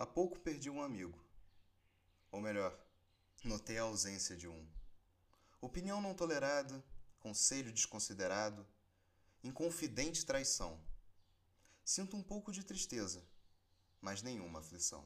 Há pouco perdi um amigo. Ou melhor, notei a ausência de um. Opinião não tolerada, conselho desconsiderado, inconfidente traição. Sinto um pouco de tristeza, mas nenhuma aflição.